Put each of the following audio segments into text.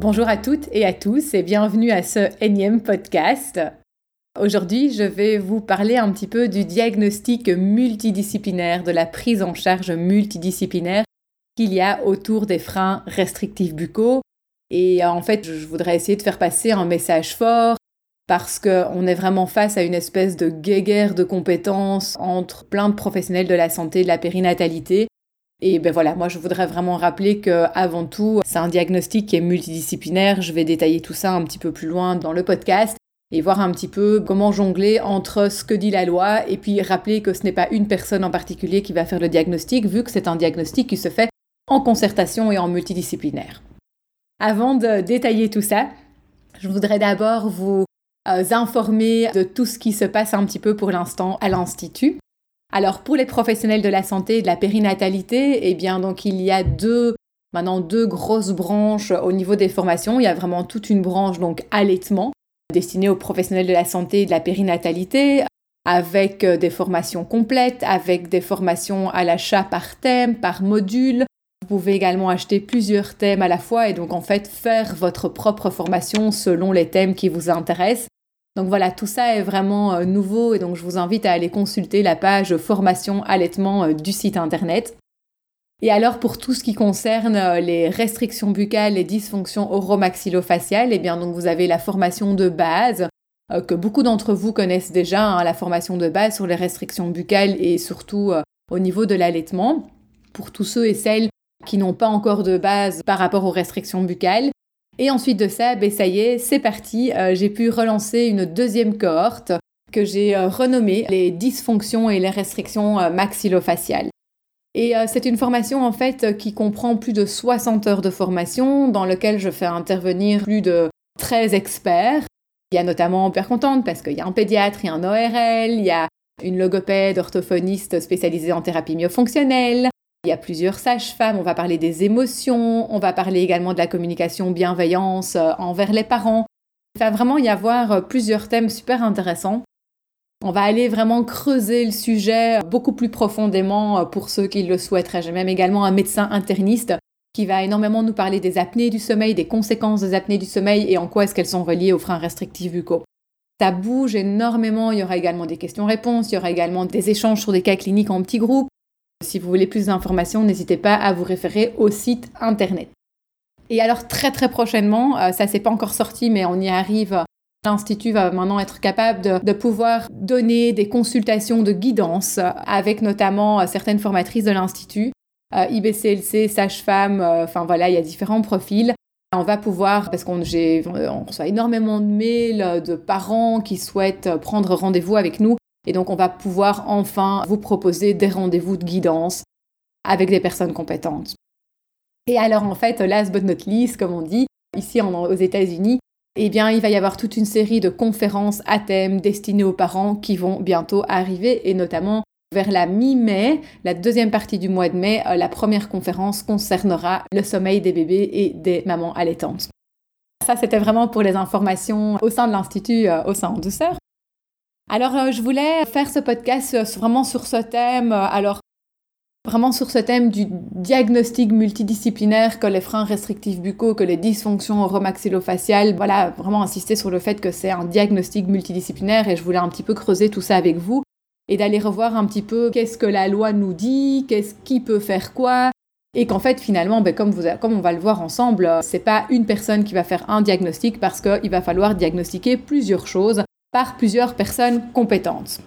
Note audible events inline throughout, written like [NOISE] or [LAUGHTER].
Bonjour à toutes et à tous et bienvenue à ce énième podcast. Aujourd'hui, je vais vous parler un petit peu du diagnostic multidisciplinaire, de la prise en charge multidisciplinaire qu'il y a autour des freins restrictifs buccaux. Et en fait, je voudrais essayer de faire passer un message fort parce qu'on est vraiment face à une espèce de guéguerre de compétences entre plein de professionnels de la santé, de la périnatalité, et ben voilà, moi je voudrais vraiment rappeler que avant tout, c'est un diagnostic qui est multidisciplinaire. Je vais détailler tout ça un petit peu plus loin dans le podcast et voir un petit peu comment jongler entre ce que dit la loi et puis rappeler que ce n'est pas une personne en particulier qui va faire le diagnostic vu que c'est un diagnostic qui se fait en concertation et en multidisciplinaire. Avant de détailler tout ça, je voudrais d'abord vous euh, informer de tout ce qui se passe un petit peu pour l'instant à l'Institut. Alors pour les professionnels de la santé et de la périnatalité, eh bien donc il y a deux maintenant deux grosses branches au niveau des formations. Il y a vraiment toute une branche donc allaitement destinée aux professionnels de la santé et de la périnatalité avec euh, des formations complètes, avec des formations à l'achat par thème, par module. Vous pouvez également acheter plusieurs thèmes à la fois et donc en fait faire votre propre formation selon les thèmes qui vous intéressent. Donc voilà, tout ça est vraiment euh, nouveau et donc je vous invite à aller consulter la page formation allaitement euh, du site internet. Et alors pour tout ce qui concerne euh, les restrictions buccales, les dysfonctions oromaxillofaciales, eh bien donc vous avez la formation de base que beaucoup d'entre vous connaissent déjà, hein, la formation de base sur les restrictions buccales et surtout au niveau de l'allaitement. Pour tous ceux et celles qui n'ont pas encore de base par rapport aux restrictions buccales, et ensuite de ça, ben ça y est, c'est parti. Euh, j'ai pu relancer une deuxième cohorte que j'ai euh, renommée les dysfonctions et les restrictions euh, maxillofaciales. Et c'est une formation en fait qui comprend plus de 60 heures de formation dans lequel je fais intervenir plus de 13 experts. Il y a notamment Père Contente parce qu'il y a un pédiatre, il y a un ORL, il y a une logopède orthophoniste spécialisée en thérapie myofonctionnelle, il y a plusieurs sages-femmes, on va parler des émotions, on va parler également de la communication bienveillance euh, envers les parents. Il va vraiment y avoir euh, plusieurs thèmes super intéressants. On va aller vraiment creuser le sujet beaucoup plus profondément euh, pour ceux qui le souhaiteraient. J'ai même également un médecin interniste qui va énormément nous parler des apnées du sommeil, des conséquences des apnées du sommeil et en quoi est-ce qu'elles sont reliées aux freins restrictifs buccaux. Ça bouge énormément, il y aura également des questions-réponses, il y aura également des échanges sur des cas cliniques en petits groupes. Si vous voulez plus d'informations, n'hésitez pas à vous référer au site internet. Et alors très très prochainement, euh, ça c'est pas encore sorti, mais on y arrive. L'Institut va maintenant être capable de, pouvoir donner des consultations de guidance avec notamment euh, certaines formatrices de l'Institut, euh, IBCLC, sage-femme, enfin voilà, il y a différents profils. On va pouvoir, parce qu'on on reçoit énormément de mails de parents qui souhaitent prendre rendez-vous avec nous et donc, on va pouvoir enfin vous proposer des rendez-vous de guidance avec des personnes compétentes. Et alors, en fait, last but not least, comme on dit, ici aux États-Unis, eh bien, il va y avoir toute une série de conférences à thème destinées aux parents qui vont bientôt arriver, et notamment vers la mi-mai, la deuxième partie du mois de mai, euh, la première conférence concernera le sommeil des bébés et des mamans allaitantes. Ça, c'était vraiment pour les informations au sein de l'Institut euh, au sein en douceur. Alors, euh, je voulais faire ce podcast euh, vraiment sur ce thème. Euh, alors, vraiment sur ce thème du diagnostic multidisciplinaire que les freins restrictifs buccaux, que les dysfonctions oromaxillofaciales. Voilà, vraiment insister sur le fait que c'est un diagnostic multidisciplinaire et je voulais un petit peu creuser tout ça avec vous et d'aller revoir un petit peu qu'est-ce que la loi nous dit, qu'est-ce qui peut faire quoi, et qu'en fait finalement, ben, comme, vous, comme on va le voir ensemble, c'est pas une personne qui va faire un diagnostic parce qu'il va falloir diagnostiquer plusieurs choses par plusieurs personnes compétentes.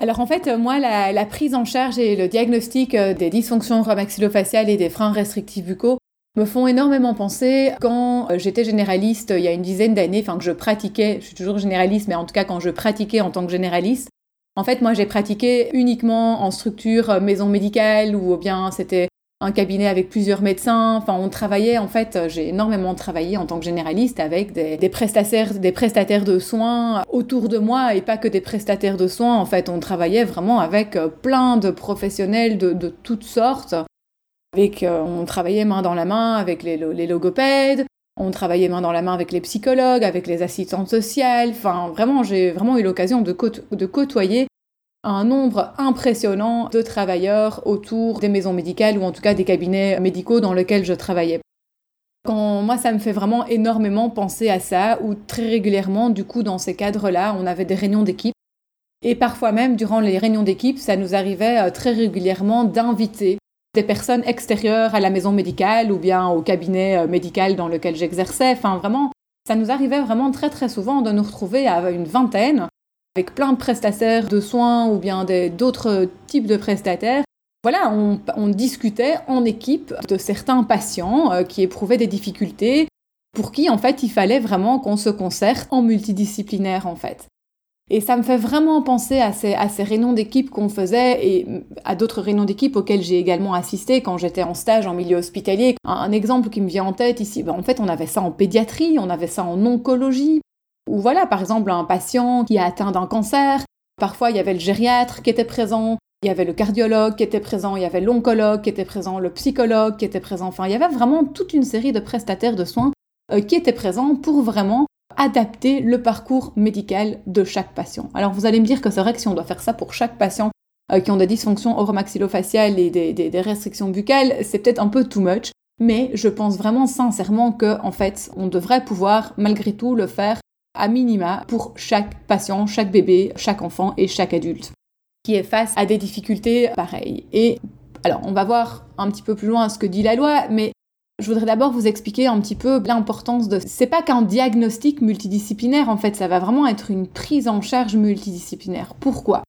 Alors en fait, moi, la, prise en charge et le diagnostic euh, des dysfonctions maxillofaciales et des freins restrictifs buccaux me font énormément penser quand euh, j'étais généraliste il y a une dizaine d'années, enfin que je pratiquais, je suis toujours généraliste, mais en tout cas quand je pratiquais en tant que généraliste, en fait moi j'ai pratiqué uniquement en structure euh, maison médicale ou bien c'était un cabinet avec plusieurs médecins. Enfin, on travaillait, en fait, j'ai énormément travaillé en tant que généraliste avec des, prestataires, des prestataires de soins autour de moi et pas que des prestataires de soins. En fait, on travaillait vraiment avec euh, plein de professionnels de, toutes sortes. Avec, euh, on travaillait main dans la main avec les, logopèdes, on travaillait main dans la main avec les psychologues, avec les assistantes sociales. Enfin, vraiment, j'ai vraiment eu l'occasion de côtoyer un nombre impressionnant de travailleurs autour des maisons médicales ou en tout cas des cabinets médicaux dans lesquels je travaillais. Quand moi, ça me fait vraiment énormément penser à ça, où très régulièrement, du coup, dans ces cadres-là, on avait des réunions d'équipe. Et parfois même, durant les réunions d'équipe, ça nous arrivait euh, très régulièrement d'inviter des personnes extérieures à la maison médicale ou bien au cabinet euh, médical dans lequel j'exerçais. Enfin, vraiment, ça nous arrivait vraiment très très souvent de nous retrouver à une vingtaine avec plein de prestataires de soins ou bien d'autres types de prestataires. Voilà, on, discutait en équipe de certains patients euh, qui éprouvaient des difficultés, pour qui en fait il fallait vraiment qu'on se concerte en multidisciplinaire en fait. Et ça me fait vraiment penser à ces, réunions d'équipe qu'on faisait et à d'autres réunions d'équipe auxquelles j'ai également assisté quand j'étais en stage en milieu hospitalier. Un, exemple qui me vient en tête ici, ben, en fait on avait ça en pédiatrie, on avait ça en oncologie, ou voilà, par exemple, un patient qui a atteint d'un cancer, parfois il y avait le gériatre qui était présent, il y avait le cardiologue qui était présent, il y avait l'oncologue qui était présent, le psychologue qui était présent, enfin il y avait vraiment toute une série de prestataires de soins euh, qui étaient présents pour vraiment adapter le parcours médical de chaque patient. Alors vous allez me dire que c'est vrai que si on doit faire ça pour chaque patient euh, qui ont des dysfonctions oromaxillofaciales et des, des restrictions buccales, c'est peut-être un peu too much, mais je pense vraiment sincèrement que en fait on devrait pouvoir malgré tout le faire à minima pour chaque patient, chaque bébé, chaque enfant et chaque adulte qui est face à des difficultés pareilles. Et alors, on va voir un petit peu plus loin ce que dit la loi, mais je voudrais d'abord vous expliquer un petit peu l'importance de. C'est pas qu'un diagnostic multidisciplinaire, en fait, ça va vraiment être une prise en charge multidisciplinaire. Pourquoi?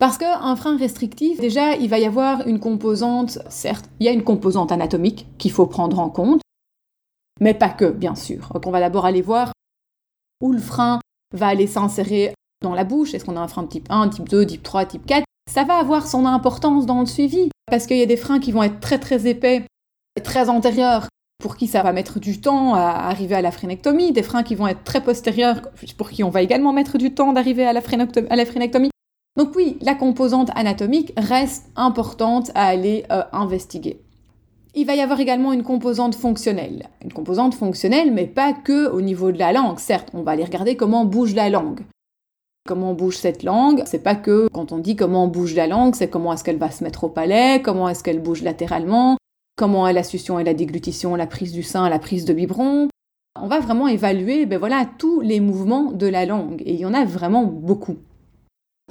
Parce qu'un frein restrictif, déjà, il va y avoir une composante, certes, il y a une composante anatomique qu'il faut prendre en compte, mais pas que, bien sûr. Donc, on va d'abord aller voir où le frein va aller s'insérer dans la bouche, est-ce qu'on a un frein de type 1, type 2, type 3, type 4, ça va avoir son importance dans le suivi, parce qu'il y a des freins qui vont être très très épais, très antérieurs, pour qui ça va mettre du temps à arriver à la phrénectomie, des freins qui vont être très postérieurs, pour qui on va également mettre du temps d'arriver à, la phrénectomie. Donc oui, la composante anatomique reste importante à aller euh, investiguer. Il va y avoir également une composante fonctionnelle. Une composante fonctionnelle, mais pas que au niveau de la langue. Certes, on va aller regarder comment bouge la langue. Comment bouge cette langue C'est pas que quand on dit comment bouge la langue, c'est comment est-ce qu'elle va se mettre au palais, comment est-ce qu'elle bouge latéralement, comment est la succion et la déglutition, la prise du sein, la prise de biberon. On va vraiment évaluer ben voilà, tous les mouvements de la langue. Et il y en a vraiment beaucoup.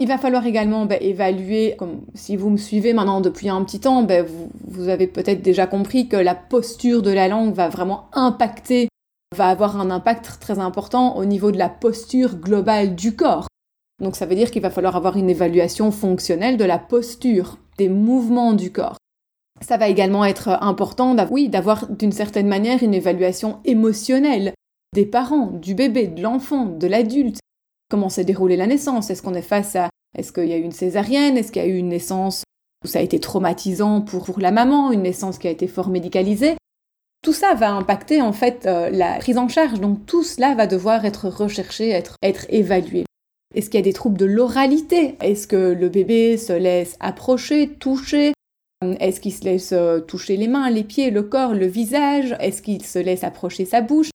Il va falloir également bah, évaluer, comme si vous me suivez maintenant depuis un petit temps, bah, vous, avez peut-être déjà compris que la posture de la langue va vraiment impacter, va avoir un impact très important au niveau de la posture globale du corps. Donc ça veut dire qu'il va falloir avoir une évaluation fonctionnelle de la posture, des mouvements du corps. Ça va également être important, oui, d'avoir d'une certaine manière une évaluation émotionnelle des parents, du bébé, de l'enfant, de l'adulte, comment s'est déroulée la naissance? Est-ce qu'on est face à... Est-ce qu'il y a eu une césarienne? Est-ce qu'il y a eu une naissance où ça a été traumatisant pour, la maman Une naissance qui a été fort médicalisée? Tout ça va impacter en fait euh, la prise en charge, donc tout cela va devoir être recherché, être, être évalué. Est-ce qu'il y a des troubles de l'oralité? Est-ce que le bébé se laisse approcher, toucher? Est-ce qu'il se laisse euh, toucher les mains, les pieds, le corps, le visage? Est-ce qu'il se laisse approcher sa bouche?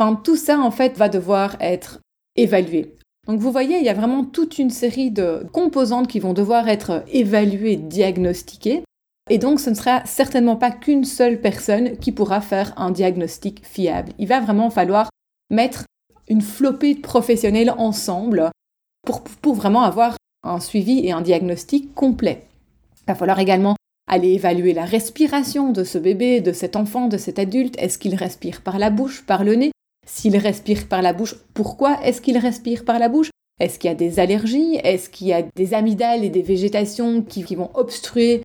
Enfin, tout ça en fait va devoir être évalué. Donc vous voyez, il y a vraiment toute une série de composantes qui vont devoir être évaluées, diagnostiquées. Et donc ce ne sera certainement pas qu'une seule personne qui pourra faire un diagnostic fiable. Il va vraiment falloir mettre une flopée de professionnels ensemble pour, pour vraiment avoir un suivi et un diagnostic complet. Il va falloir également aller évaluer la respiration de ce bébé, de cet enfant, de cet adulte. Est-ce qu'il respire par la bouche, par le nez? S'il respire par la bouche, pourquoi est-ce qu'il respire par la bouche? Est-ce qu'il y a des allergies? Est-ce qu'il y a des amygdales et des végétations qui, vont obstruer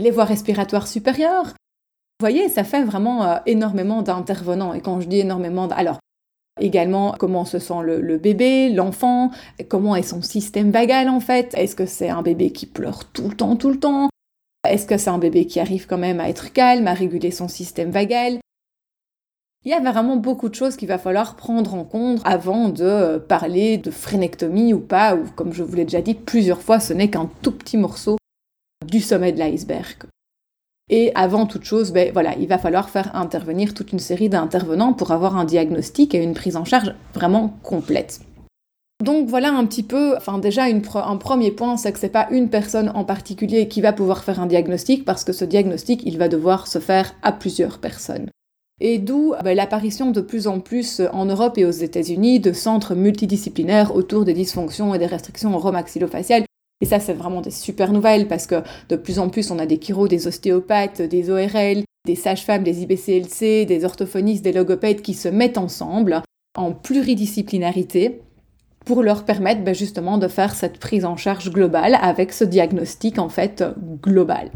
les voies respiratoires supérieures? Vous voyez, ça fait vraiment euh, énormément d'intervenants. Et quand je dis énormément, alors Également, comment se sent le, bébé, l'enfant, comment est son système vagal en fait? Est-ce que c'est un bébé qui pleure tout le temps, tout le temps? Est-ce que c'est un bébé qui arrive quand même à être calme, à réguler son système vagal? Il y a vraiment beaucoup de choses qu'il va falloir prendre en compte avant de parler de frénectomie ou pas, ou comme je vous l'ai déjà dit plusieurs fois, ce n'est qu'un tout petit morceau du sommet de l'iceberg. Et avant toute chose, ben, voilà, il va falloir faire intervenir toute une série d'intervenants pour avoir un diagnostic et une prise en charge vraiment complète. Donc voilà un petit peu, enfin déjà un premier point, c'est que c'est pas une personne en particulier qui va pouvoir faire un diagnostic parce que ce diagnostic, il va devoir se faire à plusieurs personnes. Et d'où ben, l'apparition de plus en plus en Europe et aux États-Unis de centres multidisciplinaires autour des dysfonctions et des restrictions oromaxillofaciales et ça, c'est vraiment des super nouvelles parce que de plus en plus, on a des chiro, des ostéopathes, des ORL, des sages-femmes, des IBCLC, des orthophonistes, des logopèdes qui se mettent ensemble en pluridisciplinarité pour leur permettre ben, justement de faire cette prise en charge globale avec ce diagnostic en fait global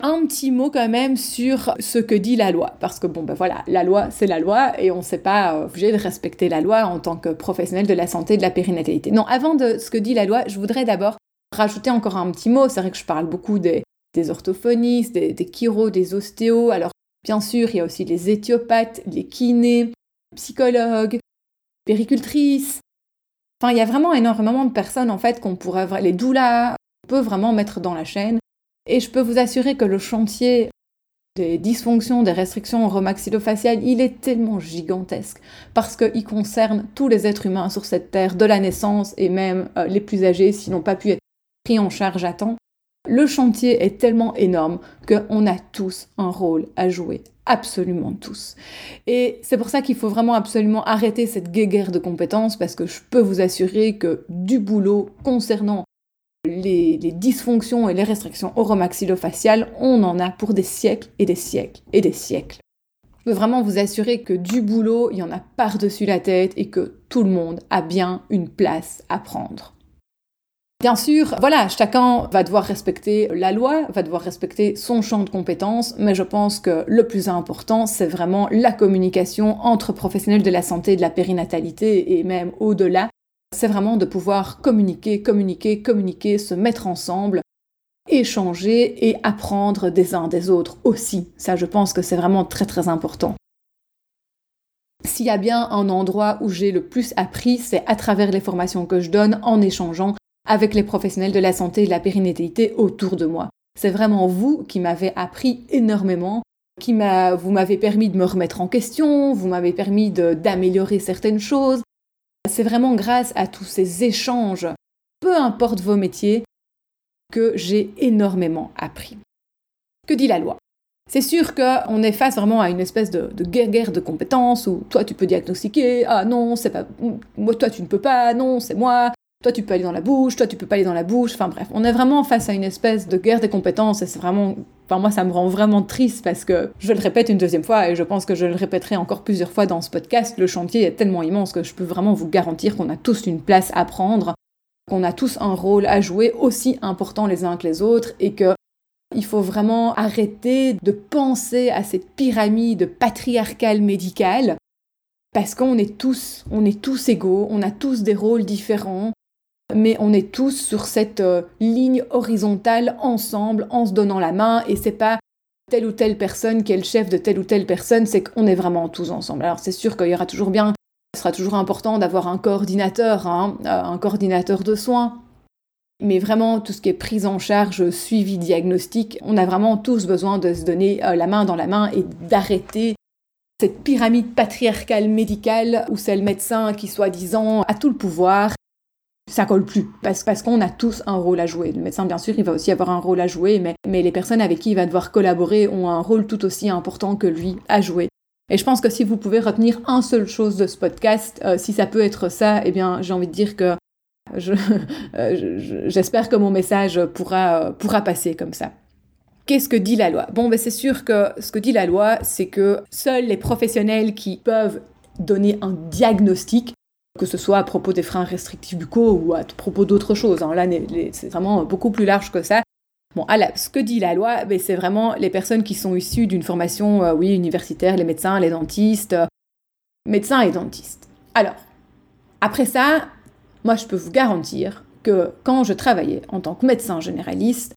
un petit mot quand même sur ce que dit la loi. Parce que bon, ben voilà, la loi, c'est la loi et on ne s'est pas euh, obligé de respecter la loi en tant que professionnel de la santé et de la périnatalité. Non, avant de ce que dit la loi, je voudrais d'abord rajouter encore un petit mot. C'est vrai que je parle beaucoup des, orthophonistes, des, des des ostéos. Alors, bien sûr, il y a aussi les éthiopathes, les kinés, psychologues, péricultrices. Enfin, il y a vraiment énormément de personnes en fait qu'on pourrait, les doulas, on peut vraiment mettre dans la chaîne et je peux vous assurer que le chantier des dysfonctions, des restrictions oromaxillofaciales, il est tellement gigantesque parce qu'il concerne tous les êtres humains sur cette terre, de la naissance et même euh, les plus âgés s'ils n'ont pas pu être pris en charge à temps. Le chantier est tellement énorme qu'on a tous un rôle à jouer, absolument tous. Et c'est pour ça qu'il faut vraiment absolument arrêter cette guerre de compétences parce que je peux vous assurer que du boulot concernant les, dysfonctions et les restrictions oromaxillofaciales, on en a pour des siècles et des siècles et des siècles. Je peux vraiment vous assurer que du boulot, il y en a par-dessus la tête et que tout le monde a bien une place à prendre. Bien sûr, voilà, chacun va devoir respecter la loi, va devoir respecter son champ de compétences, mais je pense que le plus important, c'est vraiment la communication entre professionnels de la santé, de la périnatalité et même au-delà, c'est vraiment de pouvoir communiquer, communiquer, communiquer, se mettre ensemble, échanger et apprendre des uns des autres aussi. Ça, je pense que c'est vraiment très très important. S'il y a bien un endroit où j'ai le plus appris, c'est à travers les formations que je donne en échangeant avec les professionnels de la santé et de la périnatalité autour de moi. C'est vraiment vous qui m'avez appris énormément, qui vous m'avez permis de me remettre en question, vous m'avez permis d'améliorer certaines choses, c'est vraiment grâce à tous ces échanges, peu importe vos métiers, que j'ai énormément appris. Que dit la loi? C'est sûr qu'on est face vraiment à une espèce de, guerre, de compétences où toi tu peux diagnostiquer, ah non, c'est pas moi, toi tu ne peux pas, non, c'est moi, toi tu peux aller dans la bouche, toi tu peux pas aller dans la bouche, enfin bref, on est vraiment face à une espèce de guerre des compétences et c'est vraiment Enfin, moi, ça me rend vraiment triste parce que je le répète une deuxième fois et je pense que je le répéterai encore plusieurs fois dans ce podcast. Le chantier est tellement immense que je peux vraiment vous garantir qu'on a tous une place à prendre, qu'on a tous un rôle à jouer aussi important les uns que les autres et que il faut vraiment arrêter de penser à cette pyramide patriarcale médicale parce qu'on est tous, on est tous égaux, on a tous des rôles différents, mais on est tous sur cette euh, ligne horizontale ensemble en se donnant la main et c'est pas telle ou telle personne qui est le chef de telle ou telle personne, c'est qu'on est vraiment tous ensemble. Alors c'est sûr qu'il y aura toujours bien, ce sera toujours important d'avoir un coordinateur, hein, euh, un coordinateur de soins. Mais vraiment, tout ce qui est prise en charge, suivi, diagnostic, on a vraiment tous besoin de se donner euh, la main dans la main et d'arrêter cette pyramide patriarcale médicale où c'est le médecin qui, soi-disant, a tout le pouvoir ça colle plus parce, qu'on a tous un rôle à jouer. Le médecin, bien sûr, il va aussi avoir un rôle à jouer, mais, les personnes avec qui il va devoir collaborer ont un rôle tout aussi important que lui à jouer. Et je pense que si vous pouvez retenir un seul chose de ce podcast, euh, si ça peut être ça, eh bien, j'ai envie de dire que [LAUGHS] j'espère que mon message pourra, pourra passer comme ça. Qu'est-ce que dit la loi? Bon, ben c'est sûr que ce que dit la loi, c'est que seuls les professionnels qui peuvent donner un diagnostic, que ce soit à propos des freins restrictifs buccaux ou à propos d'autres choses, hein, là c'est vraiment beaucoup plus large que ça. Bon, ce que dit la loi, ben, c'est vraiment les personnes qui sont issues d'une formation, euh, oui, universitaire, les médecins, les dentistes, euh, médecins et dentistes. Alors, après ça, moi je peux vous garantir que quand je travaillais en tant que médecin généraliste,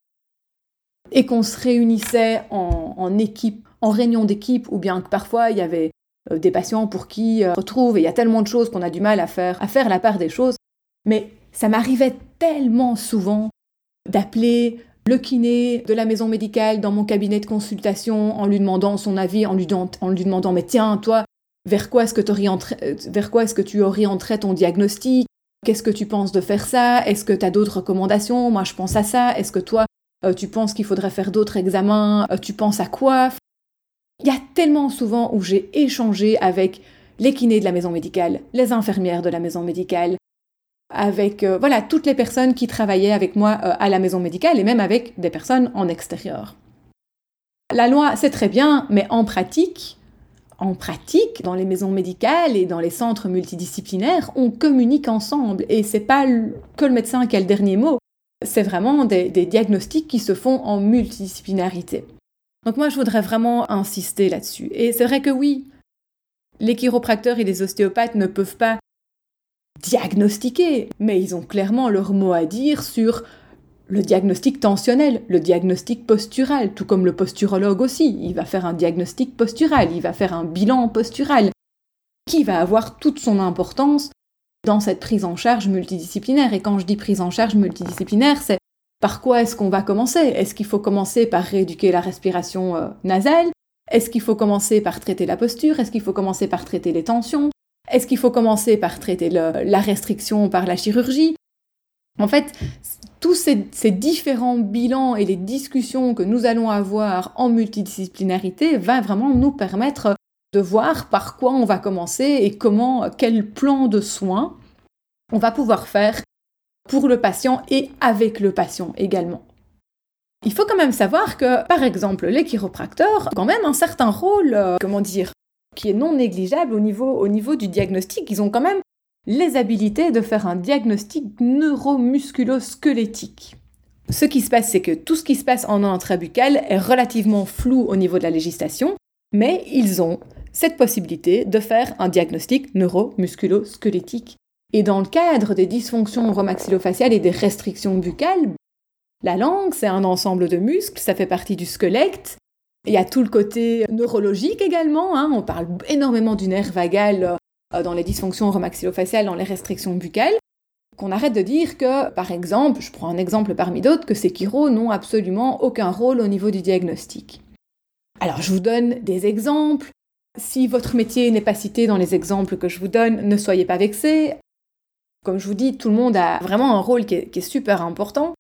et qu'on se réunissait en, équipe, en réunion d'équipe, ou bien que parfois il y avait des patients pour qui euh, on retrouve, et il y a tellement de choses qu'on a du mal à faire, à faire la part des choses. Mais ça m'arrivait tellement souvent d'appeler le kiné de la maison médicale dans mon cabinet de consultation en lui demandant son avis, en lui, demandant mais tiens, toi, vers quoi est-ce que, euh, que tu orienterais ton diagnostic? Qu'est-ce que tu penses de faire ça? Est-ce que tu as d'autres recommandations? Moi, je pense à ça. Est-ce que toi, euh, tu penses qu'il faudrait faire d'autres examens, euh, tu penses à quoi? Il y a tellement souvent où j'ai échangé avec les kinés de la maison médicale, les infirmières de la maison médicale, avec euh, voilà toutes les personnes qui travaillaient avec moi à la maison médicale et même avec des personnes en extérieur. La loi, c'est très bien, mais en pratique, en pratique, dans les maisons médicales et dans les centres multidisciplinaires, on communique ensemble et c'est pas que le médecin qui a le dernier mot c'est vraiment des, diagnostics qui se font en multidisciplinarité. Donc moi, je voudrais vraiment insister là-dessus. Et c'est vrai que oui, les chiropracteurs et les ostéopathes ne peuvent pas diagnostiquer, mais ils ont clairement leur mot à dire sur le diagnostic tensionnel, le diagnostic postural, tout comme le posturologue aussi. Il va faire un diagnostic postural, il va faire un bilan postural, qui va avoir toute son importance dans cette prise en charge multidisciplinaire. Et quand je dis prise en charge multidisciplinaire, c'est par quoi est-ce qu'on va commencer? Est-ce qu'il faut commencer par rééduquer la respiration euh, nasale? Est-ce qu'il faut commencer par traiter la posture? Est-ce qu'il faut commencer par traiter les tensions? Est-ce qu'il faut commencer par traiter la restriction par la chirurgie? En fait, tous ces, différents bilans et les discussions que nous allons avoir en multidisciplinarité va vraiment nous permettre de voir par quoi on va commencer et comment, quel plan de soins on va pouvoir faire pour le patient et avec le patient également. Il faut quand même savoir que, par exemple, les chiropracteurs ont quand même un certain rôle, euh, comment dire, qui est non négligeable au niveau, au niveau du diagnostic. Ils ont quand même les habilités de faire un diagnostic neuromusculo-squelettique. Ce qui se passe, c'est que tout ce qui se passe en intrabuccal est relativement flou au niveau de la législation, mais ils ont cette possibilité de faire un diagnostic neuromusculo-squelettique. Et dans le cadre des dysfonctions romaxillofaciales et des restrictions buccales, la langue, c'est un ensemble de muscles, ça fait partie du squelette. Il y a tout le côté neurologique également, hein. on parle énormément du nerf vagal euh, dans les dysfonctions romaxillofaciales, dans les restrictions buccales. Qu'on arrête de dire que, par exemple, je prends un exemple parmi d'autres, que ces chiro n'ont absolument aucun rôle au niveau du diagnostic. Alors je vous donne des exemples. Si votre métier n'est pas cité dans les exemples que je vous donne, ne soyez pas vexés. Comme je vous dis, tout le monde a vraiment un rôle qui est, super important.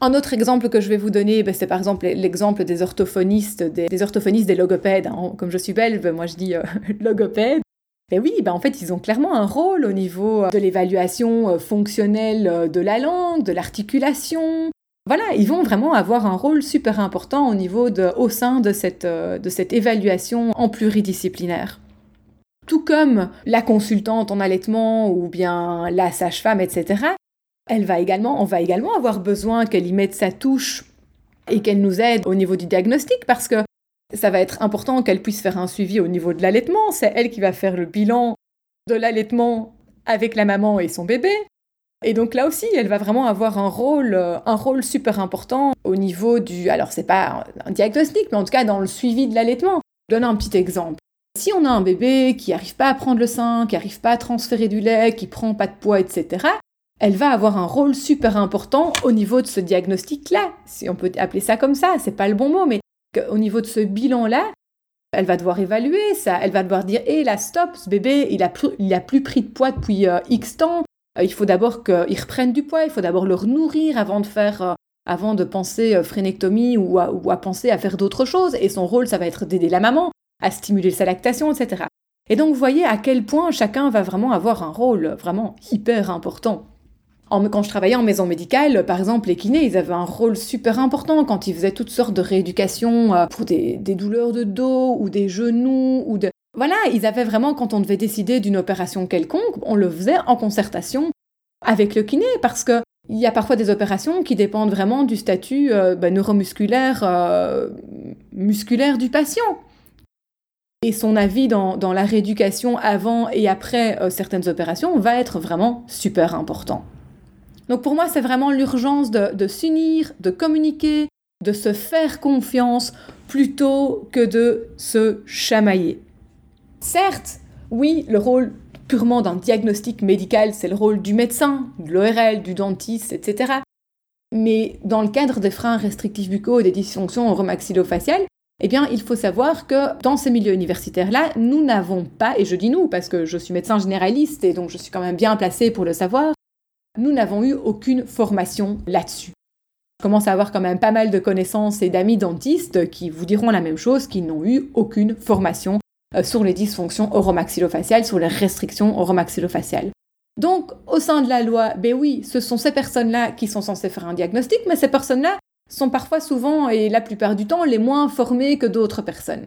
Un autre exemple que je vais vous donner, ben, c'est par exemple l'exemple des orthophonistes, des, orthophonistes, des logopèdes. Hein. Comme je suis belge, ben, moi je dis euh, [LAUGHS] logopède. Mais oui, ben, en fait, ils ont clairement un rôle au niveau de l'évaluation euh, fonctionnelle euh, de la langue, de l'articulation, voilà, ils vont vraiment avoir un rôle super important au niveau au sein de cette, euh, de cette évaluation en pluridisciplinaire. Tout comme la consultante en allaitement ou bien la sage-femme, etc., elle va également, on va également avoir besoin qu'elle y mette sa touche et qu'elle nous aide au niveau du diagnostic parce que ça va être important qu'elle puisse faire un suivi au niveau de l'allaitement. C'est elle qui va faire le bilan de l'allaitement avec la maman et son bébé. Et donc là aussi, elle va vraiment avoir un rôle, un rôle super important au niveau du. Alors, c'est pas un diagnostic, mais en tout cas dans le suivi de l'allaitement. Je donne un petit exemple. Si on a un bébé qui n'arrive pas à prendre le sein, qui n'arrive pas à transférer du lait, qui prend pas de poids, etc., elle va avoir un rôle super important au niveau de ce diagnostic-là. Si on peut appeler ça comme ça, c'est pas le bon mot, mais au niveau de ce bilan-là, elle va devoir évaluer ça. Elle va devoir dire, hé, là, stop, ce bébé, il a plus, il a plus pris de poids depuis euh, X temps. Euh, il faut d'abord qu'ils reprennent du poids, il faut d'abord leur nourrir avant de faire, euh, avant de penser euh, frénectomie ou à, penser à faire d'autres choses. Et son rôle, ça va être d'aider la maman à stimuler sa lactation, etc. Et donc, vous voyez à quel point chacun va vraiment avoir un rôle vraiment hyper important. quand je travaillais en maison médicale, par exemple, les kinés, ils avaient un rôle super important quand ils faisaient toutes sortes de rééducation euh, pour des, douleurs de dos ou des genoux ou. Voilà, ils avaient vraiment, quand on devait décider d'une opération quelconque, on le faisait en concertation avec le kiné parce que il y a parfois des opérations qui dépendent vraiment du statut euh, ben, neuromusculaire euh, musculaire du patient. Et son avis dans, la rééducation avant et après euh, certaines opérations va être vraiment super important. Donc pour moi, c'est vraiment l'urgence de, s'unir, de communiquer, de se faire confiance plutôt que de se chamailler. Certes, oui, le rôle purement d'un diagnostic médical, c'est le rôle du médecin, de l'ORL, du dentiste, etc. Mais dans le cadre des freins restrictifs buccaux et des dysfonctions oromaxillofaciales, eh bien, il faut savoir que dans ces milieux universitaires-là, nous n'avons pas, et je dis nous parce que je suis médecin généraliste et donc je suis quand même bien placée pour le savoir, nous n'avons eu aucune formation là-dessus. Je commence à avoir quand même pas mal de connaissances et d'amis dentistes qui vous diront la même chose, qu'ils n'ont eu aucune formation euh, sur les dysfonctions oromaxillofaciales, sur les restrictions oromaxillofaciales. Donc, au sein de la loi, ben oui, ce sont ces personnes-là qui sont censées faire un diagnostic, mais ces personnes-là sont parfois souvent et la plupart du temps les moins formées que d'autres personnes.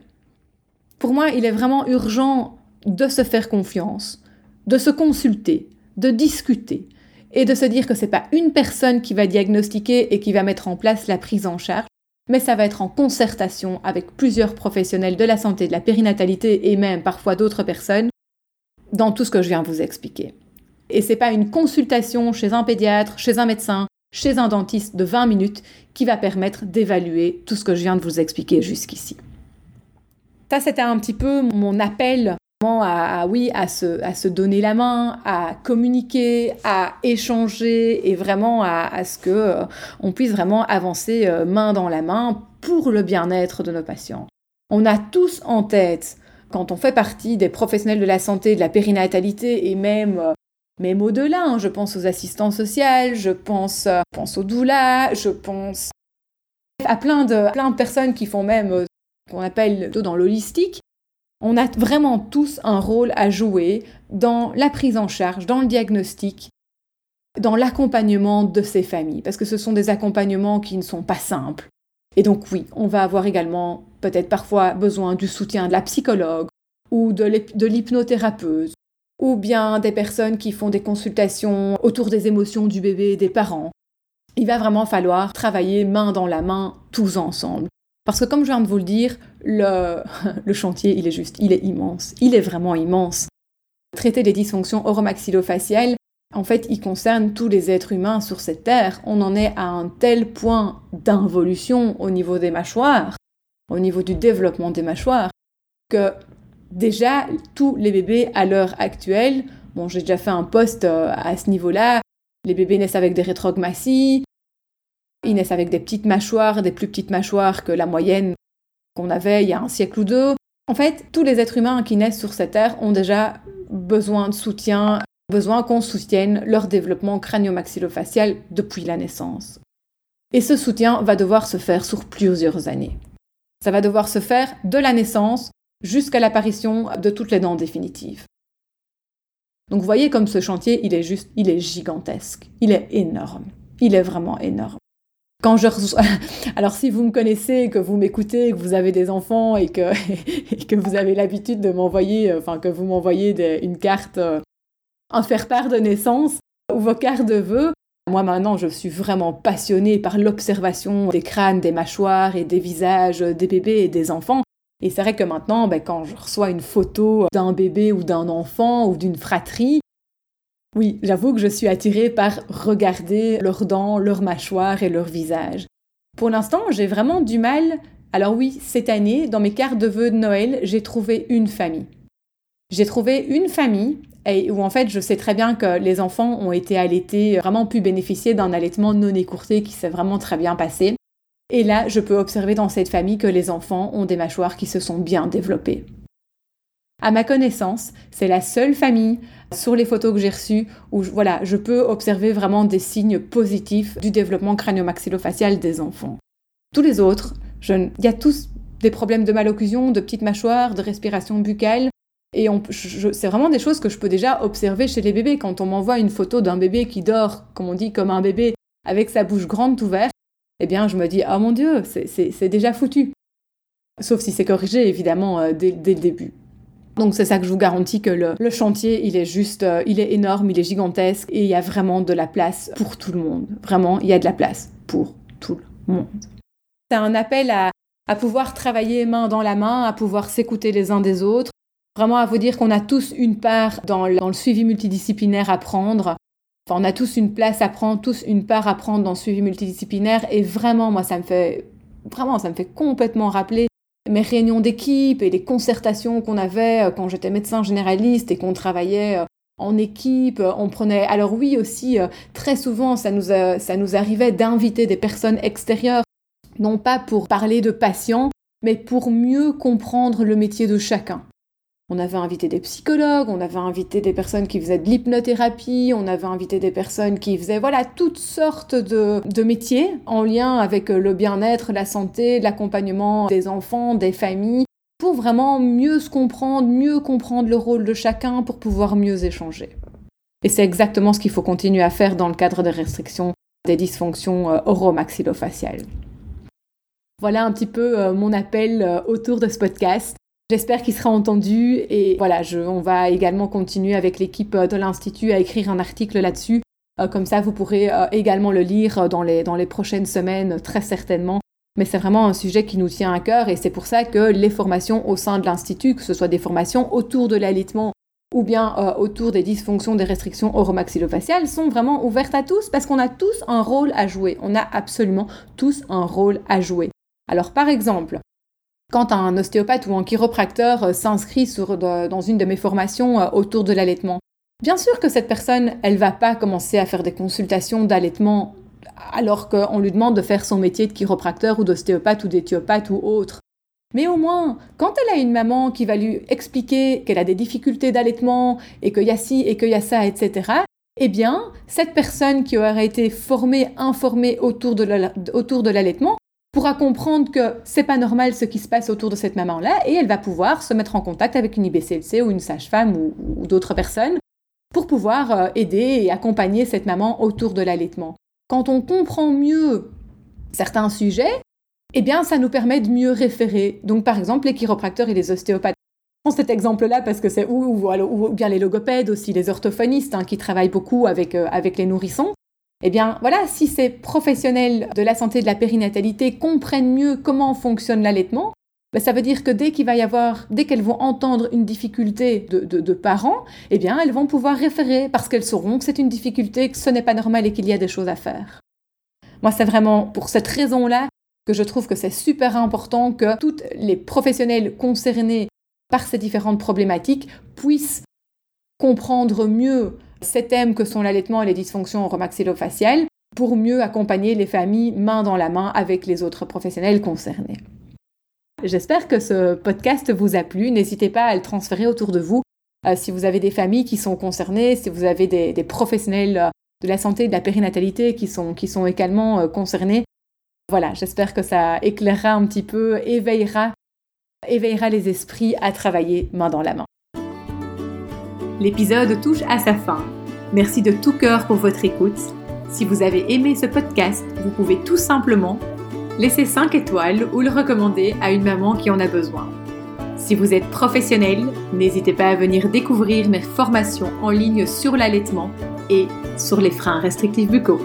Pour moi, il est vraiment urgent de se faire confiance, de se consulter, de discuter et de se dire que ce n'est pas une personne qui va diagnostiquer et qui va mettre en place la prise en charge, mais ça va être en concertation avec plusieurs professionnels de la santé, de la périnatalité et même parfois d'autres personnes dans tout ce que je viens vous expliquer. Et c'est pas une consultation chez un pédiatre, chez un médecin, chez un dentiste de 20 minutes qui va permettre d'évaluer tout ce que je viens de vous expliquer jusqu'ici. Ça, c'était un petit peu mon appel à, oui, à se, à se donner la main, à communiquer, à échanger et vraiment à, ce que euh, on puisse vraiment avancer euh, main dans la main pour le bien-être de nos patients. On a tous en tête, quand on fait partie des professionnels de la santé, de la périnatalité et même euh, même au-delà, hein, je pense aux assistants sociaux, je pense, pense aux doulas, je pense à plein de, personnes qui font même qu'on appelle dans l'holistique, on a vraiment tous un rôle à jouer dans la prise en charge, dans le diagnostic, dans l'accompagnement de ces familles, parce que ce sont des accompagnements qui ne sont pas simples. Et donc oui, on va avoir également peut-être parfois besoin du soutien de la psychologue ou de l'hypnothérapeute, ou bien des personnes qui font des consultations autour des émotions du bébé et des parents. Il va vraiment falloir travailler main dans la main tous ensemble. Parce que comme je viens de vous le dire, [LAUGHS] le, chantier, il est juste, il est immense. Il est vraiment immense. Traiter des dysfonctions oromaxillofaciales, en fait, il concerne tous les êtres humains sur cette terre. On en est à un tel point d'involution au niveau des mâchoires, au niveau du développement des mâchoires, que déjà, tous les bébés à l'heure actuelle, bon, j'ai déjà fait un post euh, à ce niveau-là, les bébés naissent avec des rétrogmaties, ils naissent avec des petites mâchoires, des plus petites mâchoires que la moyenne qu'on avait il y a un siècle ou deux. En fait, tous les êtres humains qui naissent sur cette terre ont déjà besoin de soutien, besoin qu'on soutienne leur développement crânio-maxillofacial depuis la naissance. Et ce soutien va devoir se faire sur plusieurs années. Ça va devoir se faire de la naissance jusqu'à l'apparition de toutes les dents définitives. Donc vous voyez comme ce chantier, il est juste, il est gigantesque, il est énorme, il est vraiment énorme quand je [LAUGHS] Alors si vous me connaissez, que vous m'écoutez, que vous avez des enfants et que, [LAUGHS] que vous avez l'habitude de m'envoyer, euh, enfin que vous m'envoyez une carte, euh, un faire-part de naissance ou vos cartes de vœux, moi maintenant je suis vraiment passionnée par l'observation des crânes, des mâchoires et des visages des bébés et des enfants. Et c'est vrai que maintenant, ben, quand je reçois une photo d'un bébé ou d'un enfant ou d'une fratrie, oui, j'avoue que je suis attirée par regarder leurs dents, leurs mâchoires et leur visage. Pour l'instant, j'ai vraiment du mal. Alors oui, cette année, dans mes cartes de vœux de Noël, j'ai trouvé une famille. J'ai trouvé une famille où en fait je sais très bien que les enfants ont été allaités, vraiment pu bénéficier d'un allaitement non écourté qui s'est vraiment très bien passé. Et là, je peux observer dans cette famille que les enfants ont des mâchoires qui se sont bien développées. À ma connaissance, c'est la seule famille sur les photos que j'ai reçues où voilà, je peux observer vraiment des signes positifs du développement crânio-maxillofacial des enfants. Tous les autres, il y a tous des problèmes de malocclusion, de petites mâchoires, de respiration buccale, Et c'est vraiment des choses que je peux déjà observer chez les bébés. Quand on m'envoie une photo d'un bébé qui dort, comme on dit, comme un bébé, avec sa bouche grande ouverte, eh bien, je me dis, oh mon Dieu, c'est déjà foutu. Sauf si c'est corrigé, évidemment, euh, dès, le début. Donc c'est ça que je vous garantis que le, chantier, il est juste, euh, il est énorme, il est gigantesque et il y a vraiment de la place pour tout le monde. Vraiment, il y a de la place pour tout le monde. C'est un appel à, pouvoir travailler main dans la main, à pouvoir s'écouter les uns des autres, vraiment à vous dire qu'on a tous une part dans le, dans le, suivi multidisciplinaire à prendre. On a tous une place à prendre, tous une part à prendre dans le suivi multidisciplinaire et vraiment, moi, ça me fait, vraiment, ça me fait complètement rappeler mes réunions d'équipe et les concertations qu'on avait euh, quand j'étais médecin généraliste et qu'on travaillait euh, en équipe, euh, on prenait alors oui aussi très souvent ça nous ça nous arrivait d'inviter des personnes extérieures non pas pour parler de patients mais pour mieux comprendre le métier de chacun. On avait invité des psychologues, on avait invité des personnes qui faisaient de l'hypnothérapie, on avait invité des personnes qui faisaient voilà toutes sortes de, métiers en lien avec euh, le bien-être, la santé, l'accompagnement des enfants, des familles, pour vraiment mieux se comprendre, mieux comprendre le rôle de chacun pour pouvoir mieux échanger. Et c'est exactement ce qu'il faut continuer à faire dans le cadre des restrictions des dysfonctions euh, oromaxillofaciales. Voilà un petit peu euh, mon appel autour de ce podcast. J'espère qu'il sera entendu et voilà, on va également continuer avec l'équipe euh, de l'Institut à écrire un article là-dessus. Euh, comme ça, vous pourrez euh, également le lire dans les, dans les prochaines semaines, très certainement. Mais c'est vraiment un sujet qui nous tient à cœur et c'est pour ça que les formations au sein de l'Institut, que ce soit des formations autour de l'alitement ou bien autour des dysfonctions, des restrictions oromaxillofaciales, sont vraiment ouvertes à tous parce qu'on a tous un rôle à jouer. On a absolument tous un rôle à jouer. Alors par exemple, quand un ostéopathe ou un chiropracteur euh, s'inscrit dans une de mes formations euh, autour de l'allaitement, bien sûr que cette personne, elle va pas commencer à faire des consultations d'allaitement alors qu'on lui demande de faire son métier de chiropracteur ou d'ostéopathe ou d'éthiopathe ou autre. Mais au moins, quand elle a une maman qui va lui expliquer qu'elle a des difficultés d'allaitement et qu'il y a ci et qu'il y a ça, etc., eh bien, cette personne qui aurait été formée, informée autour de l'allaitement, pourra comprendre que c'est pas normal ce qui se passe autour de cette maman-là et elle va pouvoir se mettre en contact avec une IBCLC ou une sage-femme ou, d'autres personnes pour pouvoir euh, aider et accompagner cette maman autour de l'allaitement. Quand on comprend mieux certains sujets, eh bien, ça nous permet de mieux référer. Donc, par exemple, les chiropracteurs et les ostéopathes. Je prends cet exemple-là parce que c'est ou, bien les logopèdes aussi, les orthophonistes hein, qui travaillent beaucoup avec, euh, avec les nourrissons. Eh bien, voilà, si ces professionnels de la santé de la périnatalité comprennent mieux comment fonctionne l'allaitement, ben, ça veut dire que dès qu'il va y avoir, dès qu'elles vont entendre une difficulté de, parents, eh bien, elles vont pouvoir référer parce qu'elles sauront que c'est une difficulté, que ce n'est pas normal et qu'il y a des choses à faire. Moi, c'est vraiment pour cette raison-là que je trouve que c'est super important que tous les professionnels concernés par ces différentes problématiques puissent comprendre mieux ces thèmes que sont l'allaitement et les dysfonctions oromaxillofaciales pour mieux accompagner les familles main dans la main avec les autres professionnels concernés. J'espère que ce podcast vous a plu. N'hésitez pas à le transférer autour de vous. Euh, si vous avez des familles qui sont concernées, si vous avez des, professionnels euh, de la santé et de la périnatalité qui sont, qui sont également euh, concernés, voilà, j'espère que ça éclairera un petit peu, éveillera, éveillera les esprits à travailler main dans la main. L'épisode touche à sa fin. Merci de tout cœur pour votre écoute. Si vous avez aimé ce podcast, vous pouvez tout simplement laisser 5 étoiles ou le recommander à une maman qui en a besoin. Si vous êtes professionnel, n'hésitez pas à venir découvrir mes formations en ligne sur l'allaitement et sur les freins restrictifs buccaux.